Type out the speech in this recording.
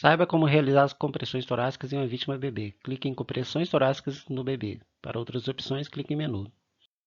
Saiba como realizar as compressões torácicas em uma vítima bebê. Clique em compressões torácicas no bebê. Para outras opções, clique em menu.